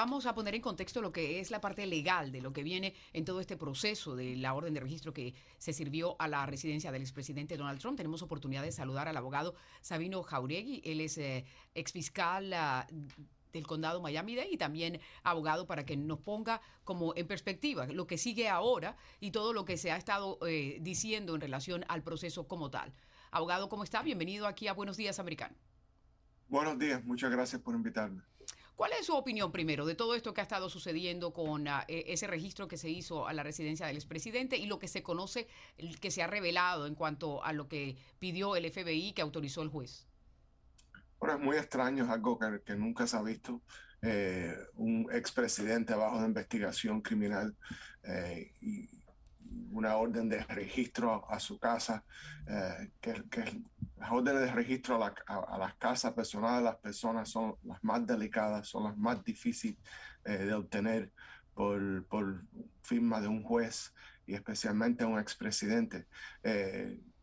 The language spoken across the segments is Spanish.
vamos a poner en contexto lo que es la parte legal de lo que viene en todo este proceso de la orden de registro que se sirvió a la residencia del expresidente Donald Trump. Tenemos oportunidad de saludar al abogado Sabino Jauregui. Él es eh, exfiscal ah, del condado Miami-Dade y también abogado para que nos ponga como en perspectiva lo que sigue ahora y todo lo que se ha estado eh, diciendo en relación al proceso como tal. Abogado, ¿cómo está? Bienvenido aquí a Buenos Días Americano. Buenos días, muchas gracias por invitarme. ¿Cuál es su opinión primero de todo esto que ha estado sucediendo con ah, e, ese registro que se hizo a la residencia del expresidente y lo que se conoce, que se ha revelado en cuanto a lo que pidió el FBI que autorizó el juez? Bueno, es muy extraño, es algo que, nunca se ha visto. Eh, un expresidente bajo de investigación criminal eh, y una orden de registro a, su casa, eh, que, que, las órdenes de registro a, las casas personales de las personas son las más delicadas, son las más difíciles de obtener por, por, firma de un juez y especialmente un expresidente.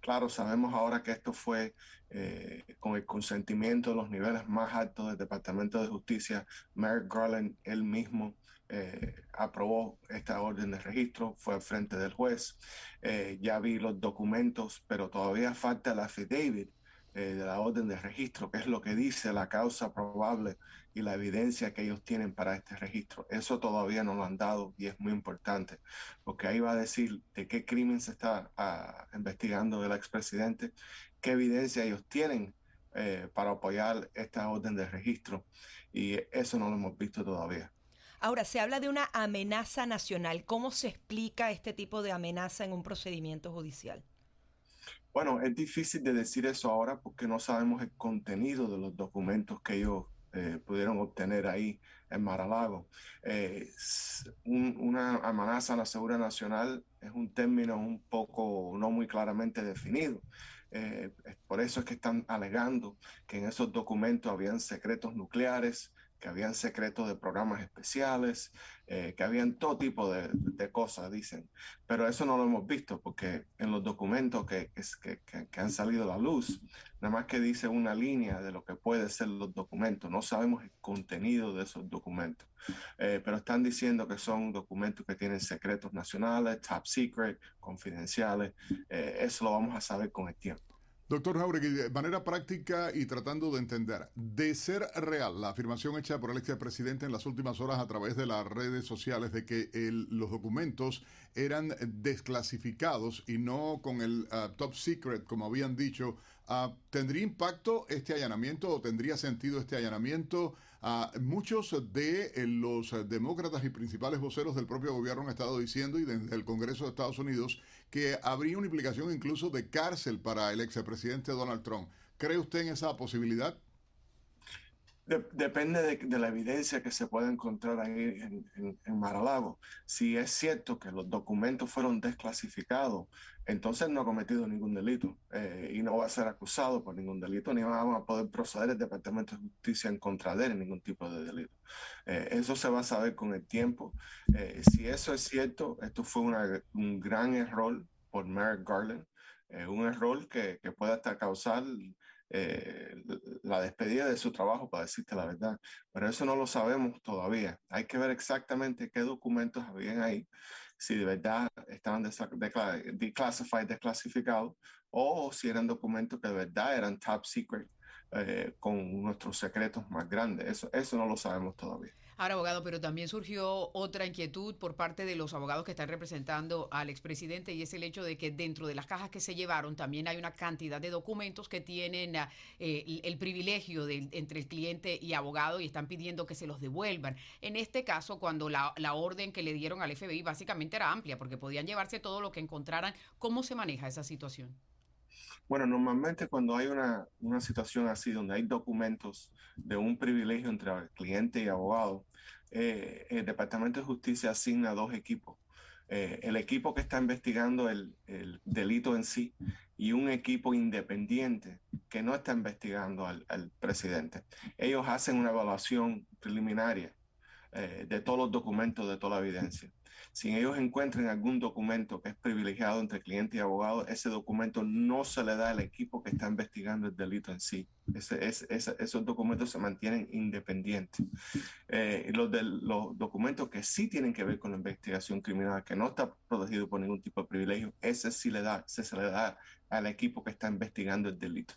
Claro, sabemos ahora que esto fue eh, con el consentimiento de los niveles más altos del Departamento de Justicia. Merrick Garland, él mismo, eh, aprobó esta orden de registro, fue al frente del juez. Eh, ya vi los documentos, pero todavía falta el affidavit de la orden de registro, que es lo que dice la causa probable y la evidencia que ellos tienen para este registro. Eso todavía no lo han dado y es muy importante, porque ahí va a decir de qué crimen se está ah, investigando del expresidente, qué evidencia ellos tienen eh, para apoyar esta orden de registro y eso no lo hemos visto todavía. Ahora, se habla de una amenaza nacional. ¿Cómo se explica este tipo de amenaza en un procedimiento judicial? Bueno, es difícil de decir eso ahora porque no sabemos el contenido de los documentos que ellos eh, pudieron obtener ahí en Maralago. Eh, una amenaza a la seguridad nacional es un término un poco no muy claramente definido. Eh, por eso es que están alegando que en esos documentos habían secretos nucleares, que habían secretos de programas especiales, eh, que habían todo tipo de, cosas, dicen. Pero eso no lo hemos visto porque en los documentos que, que, que, han salido a la luz, nada más que dice una línea de lo que puede ser los documentos. No sabemos el contenido de esos documentos, eh, pero están diciendo que son documentos que tienen secretos nacionales, top secret, confidenciales. Eh, eso lo vamos a saber con el tiempo. Doctor Jauregui, de manera práctica y tratando de entender, de ser real la afirmación hecha por el expresidente en las últimas horas a través de las redes sociales de que los documentos eran desclasificados y no con el uh, top secret, como habían dicho, uh, ¿tendría impacto este allanamiento o tendría sentido este allanamiento? Muchos de eh, los demócratas y principales voceros del propio gobierno han estado diciendo y desde el Congreso de Estados Unidos que habría una implicación incluso de cárcel para el expresidente Donald Trump. ¿Cree usted en esa posibilidad? Depende de, la evidencia que se pueda encontrar ahí en, en, Maralago. Si es cierto que los documentos fueron desclasificados, entonces no ha cometido ningún delito eh, y no va a ser acusado por ningún delito, ni vamos a poder proceder el Departamento de Justicia en contra de él en ningún tipo de delito. Eh, eso se va a saber con el tiempo. Eh, si eso es cierto, esto fue un gran error por Merrick Garland, un error que, que puede hasta causar eh, la despedida de su trabajo, para decirte la verdad. Pero eso no lo sabemos todavía. Hay que ver exactamente qué documentos habían ahí, si de verdad estaban declassified, desclasificados, o si eran documentos que de verdad eran top secret eh, con nuestros secretos más grandes. Eso, eso no lo sabemos todavía. Ahora, abogado, pero también surgió otra inquietud por parte de los abogados que están representando al expresidente y es el hecho de que dentro de las cajas que se llevaron también hay una cantidad de documentos que tienen ah, el, privilegio entre el cliente y abogado y están pidiendo que se los devuelvan. En este caso, cuando la, la orden que le dieron al FBI básicamente era amplia porque podían llevarse todo lo que encontraran, ¿cómo se maneja esa situación? Bueno, normalmente cuando hay una, una, situación así, donde hay documentos de un privilegio entre cliente y abogado, eh, el Departamento de Justicia asigna dos equipos. Eh, el equipo que está investigando el, el, delito en sí y un equipo independiente que no está investigando al, al presidente. Ellos hacen una evaluación preliminaria eh, de todos los documentos, de toda la evidencia. Si ellos encuentran algún documento que es privilegiado entre cliente y abogado, ese documento no se le da al equipo que está investigando el delito en sí. esos documentos se mantienen independientes. Eh, los documentos que sí tienen que ver con la investigación criminal, que no está protegido por ningún tipo de privilegio, ese sí le da, se le da al equipo que está investigando el delito.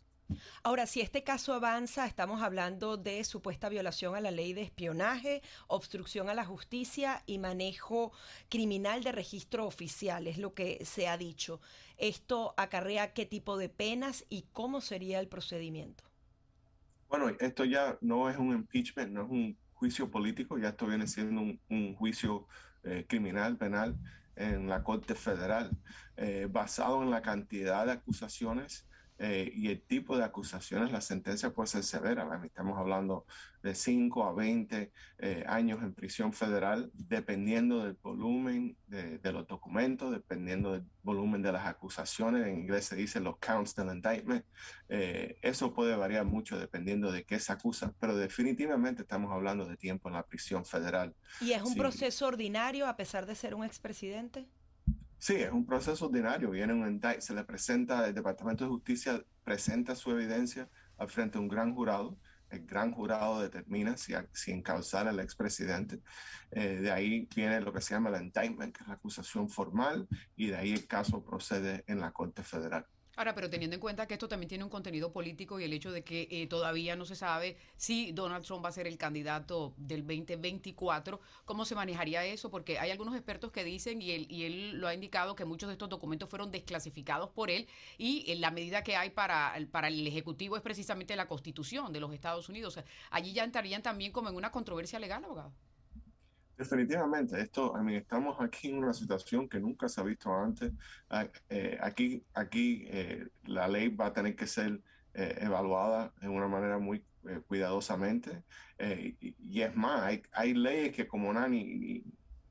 Ahora, si este caso avanza, estamos hablando de supuesta violación a la ley de espionaje, obstrucción a la justicia y manejo criminal de registro oficial, es lo que se ha dicho. ¿Esto acarrea qué tipo de penas y cómo sería el procedimiento? Bueno, esto ya no es un impeachment, no es un juicio político, ya esto viene siendo un, juicio eh, criminal, penal en la Corte Federal, eh, basado en la cantidad de acusaciones eh, y el tipo de acusaciones, la sentencia puede ser severa. Estamos hablando de 5 a 20 eh, años en prisión federal, dependiendo del volumen de, los documentos, dependiendo del volumen de las acusaciones. En inglés se dice los counts del indictment. Eh, eso puede variar mucho dependiendo de qué se acusa, pero definitivamente estamos hablando de tiempo en la prisión federal. ¿Y es un proceso ordinario a pesar de ser un expresidente? Sí, es un proceso ordinario. Viene un se le presenta, el Departamento de Justicia presenta su evidencia al frente de un gran jurado. El gran jurado determina si, si al expresidente. Eh, de ahí viene lo que se llama el indictment, que es la acusación formal, y de ahí el caso procede en la Corte Federal. Ahora, pero teniendo en cuenta que esto también tiene un contenido político y el hecho de que eh, todavía no se sabe si Donald Trump va a ser el candidato del 2024, ¿cómo se manejaría eso? Porque hay algunos expertos que dicen, y él, y él lo ha indicado, que muchos de estos documentos fueron desclasificados por él y en la medida que hay para, para el Ejecutivo es precisamente la Constitución de los Estados Unidos. allí ya entrarían también como en una controversia legal, abogado. Definitivamente, esto, estamos aquí en una situación que nunca se ha visto antes. Eh, aquí, aquí eh, la ley va a tener que ser eh, evaluada de una manera muy cuidadosamente. Y, es más, hay, hay, leyes que como Nani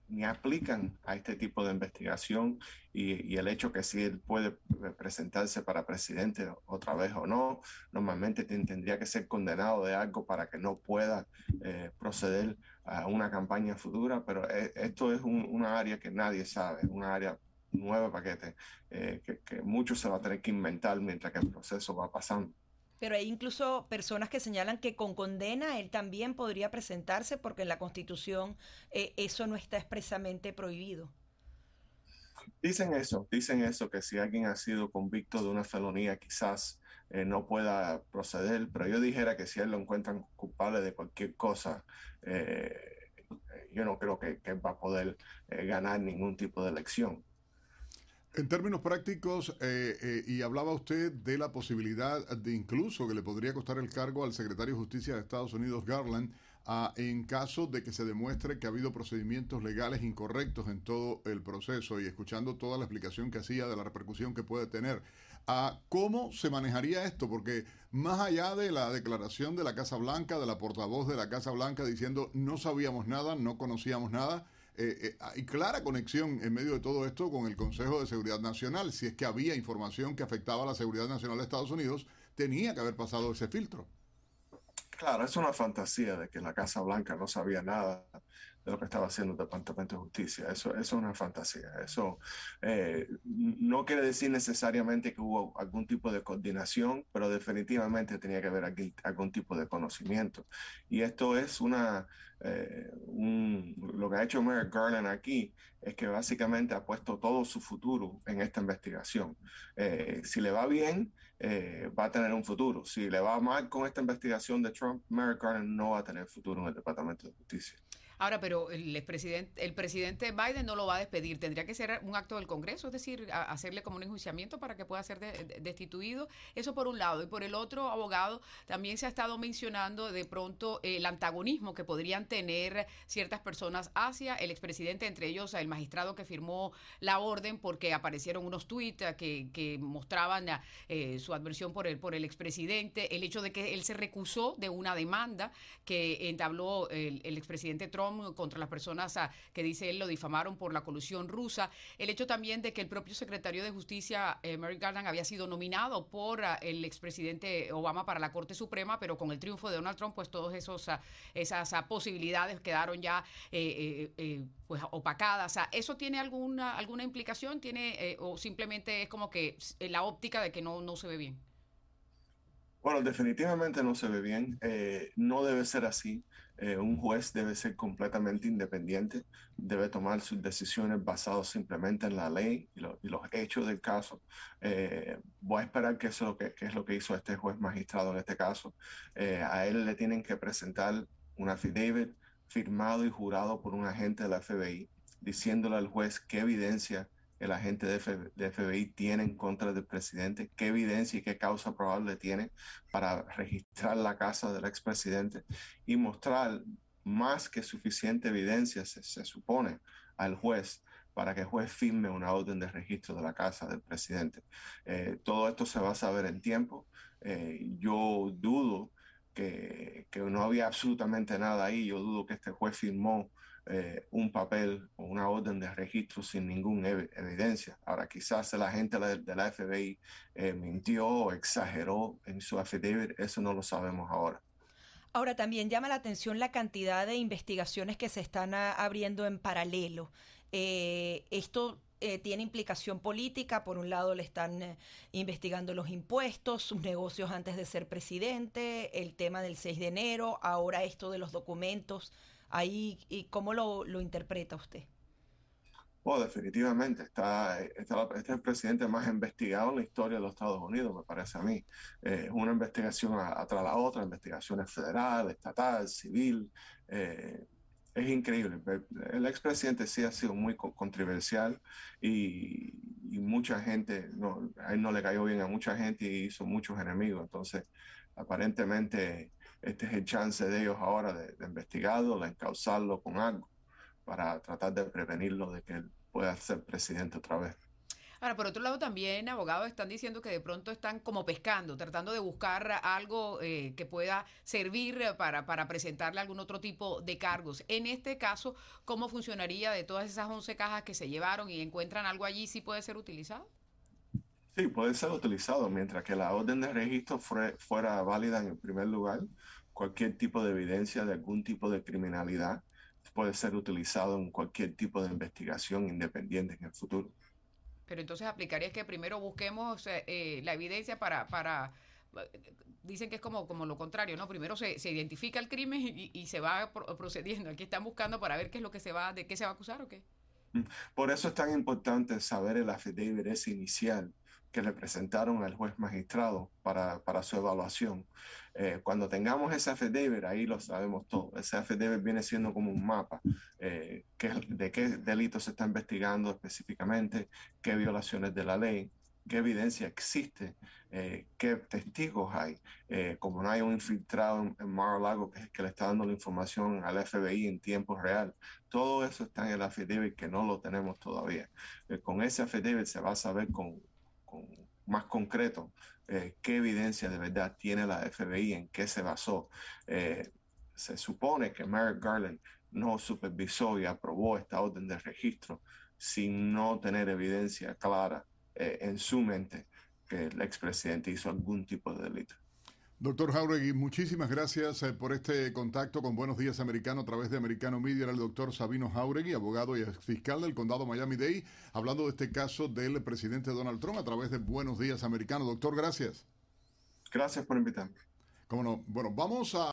ni aplican a este tipo de investigación y, el hecho que si él puede presentarse para presidente otra vez o no, normalmente tendría que ser condenado de algo para que no pueda eh, proceder a una campaña futura, pero eh, esto es una área que nadie sabe, una área nueva paquete eh, que, que mucho se va a tener que inventar mientras que el proceso va pasando. Pero hay incluso personas que señalan que con condena él también podría presentarse porque en la Constitución eh, eso no está expresamente prohibido. Dicen eso, dicen eso, que si alguien ha sido convicto de una felonía quizás eh, no pueda proceder, pero yo dijera que si él lo encuentran culpable de cualquier cosa, eh, yo no creo que, que va a poder ganar ningún tipo de elección. En términos prácticos, eh, eh, y hablaba usted de la posibilidad de incluso que le podría costar el cargo al secretario de Justicia de Estados Unidos, Garland, en caso de que se demuestre que ha habido procedimientos legales incorrectos en todo el proceso y escuchando toda la explicación que hacía de la repercusión que puede tener. ¿Cómo se manejaría esto? Porque más allá de la declaración de la Casa Blanca, de la portavoz de la Casa Blanca diciendo no sabíamos nada, no conocíamos nada, eh, eh, hay clara conexión en medio de todo esto con el Consejo de Seguridad Nacional. Si es que había información que afectaba a la seguridad nacional de Estados Unidos, tenía que haber pasado ese filtro. Claro, es una fantasía de que la Casa Blanca no sabía nada lo que estaba haciendo el Departamento de Justicia. Eso, es una fantasía. Eso eh, no quiere decir necesariamente que hubo algún tipo de coordinación, pero definitivamente tenía que haber algún, algún tipo de conocimiento. Y esto es una, eh, lo que ha hecho Merrick Garland aquí es que básicamente ha puesto todo su futuro en esta investigación. Eh, si le va bien, eh, va a tener un futuro. Si le va mal con esta investigación de Trump, Merrick Garland no va a tener futuro en el Departamento de Justicia. Ahora, pero el presidente, el presidente Biden no lo va a despedir. Tendría que ser un acto del Congreso, es decir, hacerle como un enjuiciamiento para que pueda ser destituido. Eso por un lado. Y por el otro, abogado, también se ha estado mencionando de pronto el antagonismo que podrían tener ciertas personas hacia el expresidente, entre ellos el magistrado que firmó la orden porque aparecieron unos tuits que, mostraban eh, su adversión por el, por el expresidente, el hecho de que él se recusó de una demanda que entabló el, el expresidente Trump Contra las personas ah, que dice él lo difamaron por la colusión rusa. El hecho también de que el propio secretario de Justicia, eh, Merrick Garland, había sido nominado por ah, el expresidente Obama para la Corte Suprema, pero con el triunfo de Donald Trump, pues todas esas posibilidades quedaron ya eh, eh, pues opacadas. ¿Eso tiene alguna, alguna implicación? ¿Tiene, o simplemente es como que la óptica de que no, no se ve bien? Bueno, definitivamente no se ve bien. Eh, no debe ser así. Eh, un juez debe ser completamente independiente, debe tomar sus decisiones basadas simplemente en la ley y, los hechos del caso. Eh, voy a esperar que eso que, es lo que hizo este juez magistrado en este caso. a él le tienen que presentar un affidavit firmado y jurado por un agente de la FBI, diciéndole al juez qué evidencia el agente de, FBI tiene en contra del presidente, qué evidencia y qué causa probable tiene para registrar la casa del expresidente y mostrar más que suficiente evidencia, se, supone, al juez para que el juez firme una orden de registro de la casa del presidente. Eh, todo esto se va a saber en tiempo. Eh, yo dudo que, que, no había absolutamente nada ahí. Yo dudo que este juez firmó eh, un papel o una orden de registro sin ninguna evidencia. Ahora, quizás la gente de la FBI eh, mintió o exageró en su affidavit, eso no lo sabemos ahora. Ahora, también llama la atención la cantidad de investigaciones que se están abriendo en paralelo. Eh, esto tiene implicación política. Por un lado, le están investigando los impuestos, sus negocios antes de ser presidente, el tema del 6 de enero, ahora esto de los documentos ahí y cómo lo, lo interpreta usted. Oh, definitivamente, está, está, este es el presidente más investigado en la historia de los Estados Unidos, me parece a mí. Eh, una investigación atrás la otra, investigaciones federal, estatal, civil. Eh, es increíble. El expresidente sí ha sido muy controversial y, y, mucha gente, no, a él no le cayó bien a mucha gente y hizo muchos enemigos. Entonces, aparentemente este es el chance de ellos ahora de, investigarlo, de encauzarlo con algo para tratar de prevenirlo de que él pueda ser presidente otra vez. Ahora, por otro lado, también abogados están diciendo que de pronto están como pescando, tratando de buscar algo eh, que pueda servir para, para presentarle algún otro tipo de cargos. En este caso, ¿cómo funcionaría de todas esas 11 cajas que se llevaron y encuentran algo allí, si puede ser utilizado? Sí, puede ser utilizado mientras que la orden de registro fuera válida en el primer lugar. Cualquier tipo de evidencia de algún tipo de criminalidad puede ser utilizado en cualquier tipo de investigación independiente en el futuro. Pero entonces aplicaría que primero busquemos eh, eh, la evidencia para, para dicen que es como, como lo contrario, ¿no? Primero se, se identifica el crimen y, se va procediendo. Aquí están buscando para ver qué es lo que se va, de qué se va a acusar o qué. Por eso es tan importante saber el affidavit ese inicial que le presentaron al juez magistrado para, para su evaluación. Eh, cuando tengamos ese affidavit, ahí lo sabemos todo. Ese affidavit viene siendo como un mapa eh, de qué delitos se está investigando específicamente, qué violaciones de la ley, qué evidencia existe, eh, qué testigos hay. como no hay un infiltrado en, Mar-a-Lago que, que le está dando la información al FBI en tiempo real, todo eso está en el affidavit que no lo tenemos todavía. con ese affidavit se va a saber con más concreto eh, qué evidencia de verdad tiene la FBI, en qué se basó. Eh, se supone que Merrick Garland no supervisó y aprobó esta orden de registro sin no tener evidencia clara eh, en su mente que el expresidente hizo algún tipo de delito. Doctor Jauregui, muchísimas gracias eh, por este contacto con Buenos Días Americano a través de Americano Media. Era el doctor Sabino Jauregui, abogado y fiscal del condado Miami-Dade, hablando de este caso del presidente Donald Trump a través de Buenos Días Americano. Doctor, gracias. Gracias por invitarme. Cómo no. Bueno, vamos a...